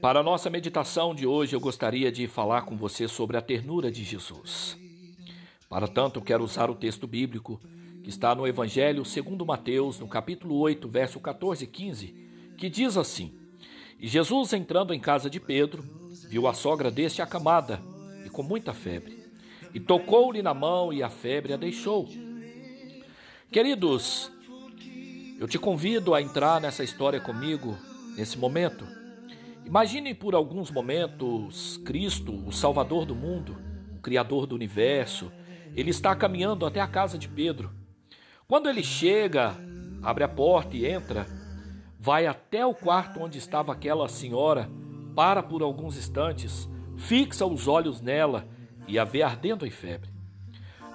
Para a nossa meditação de hoje, eu gostaria de falar com você sobre a ternura de Jesus. Para tanto, quero usar o texto bíblico que está no Evangelho segundo Mateus, no capítulo 8, verso 14 e 15, que diz assim: E Jesus, entrando em casa de Pedro, viu a sogra deste acamada e com muita febre, e tocou-lhe na mão e a febre a deixou. Queridos, eu te convido a entrar nessa história comigo nesse momento Imagine por alguns momentos Cristo, o Salvador do mundo, o Criador do universo, ele está caminhando até a casa de Pedro. Quando ele chega, abre a porta e entra, vai até o quarto onde estava aquela senhora, para por alguns instantes, fixa os olhos nela e a vê ardendo em febre.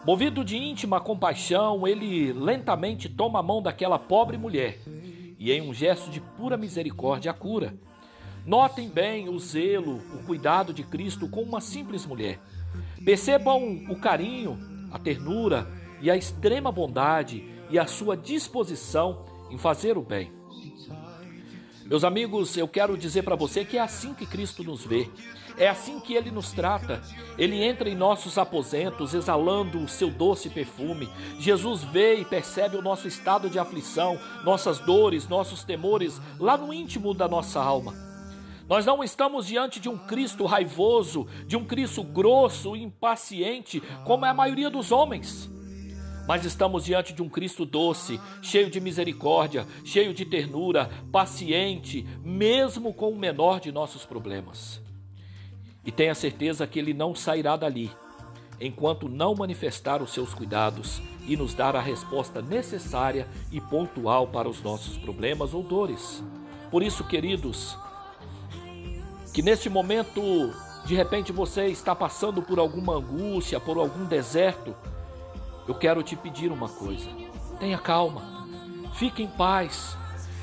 Movido de íntima compaixão, ele lentamente toma a mão daquela pobre mulher e, em um gesto de pura misericórdia, a cura Notem bem o zelo, o cuidado de Cristo com uma simples mulher. Percebam o carinho, a ternura e a extrema bondade e a sua disposição em fazer o bem. Meus amigos, eu quero dizer para você que é assim que Cristo nos vê. É assim que ele nos trata. Ele entra em nossos aposentos, exalando o seu doce perfume. Jesus vê e percebe o nosso estado de aflição, nossas dores, nossos temores, lá no íntimo da nossa alma. Nós não estamos diante de um Cristo raivoso, de um Cristo grosso, impaciente, como é a maioria dos homens. Mas estamos diante de um Cristo doce, cheio de misericórdia, cheio de ternura, paciente, mesmo com o menor de nossos problemas. E tenha certeza que Ele não sairá dali enquanto não manifestar os seus cuidados e nos dar a resposta necessária e pontual para os nossos problemas ou dores. Por isso, queridos, que neste momento, de repente, você está passando por alguma angústia, por algum deserto. Eu quero te pedir uma coisa: tenha calma, fique em paz.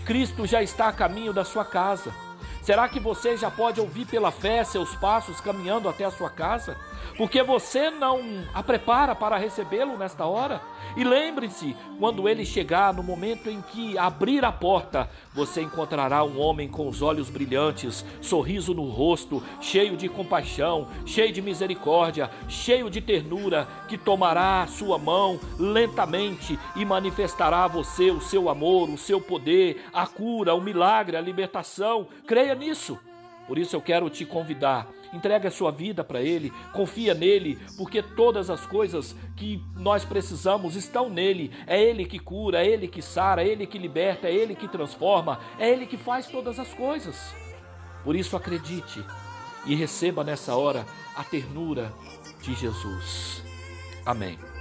Cristo já está a caminho da sua casa. Será que você já pode ouvir pela fé seus passos caminhando até a sua casa? Porque você não a prepara para recebê-lo nesta hora? E lembre-se, quando ele chegar, no momento em que abrir a porta, você encontrará um homem com os olhos brilhantes, sorriso no rosto, cheio de compaixão, cheio de misericórdia, cheio de ternura, que tomará a sua mão lentamente e manifestará a você o seu amor, o seu poder, a cura, o milagre, a libertação. Creia nisso. Por isso eu quero te convidar entregue a sua vida para Ele, confia nele, porque todas as coisas que nós precisamos estão nele. É Ele que cura, é Ele que sara, é Ele que liberta, é Ele que transforma, é Ele que faz todas as coisas. Por isso acredite e receba nessa hora a ternura de Jesus. Amém.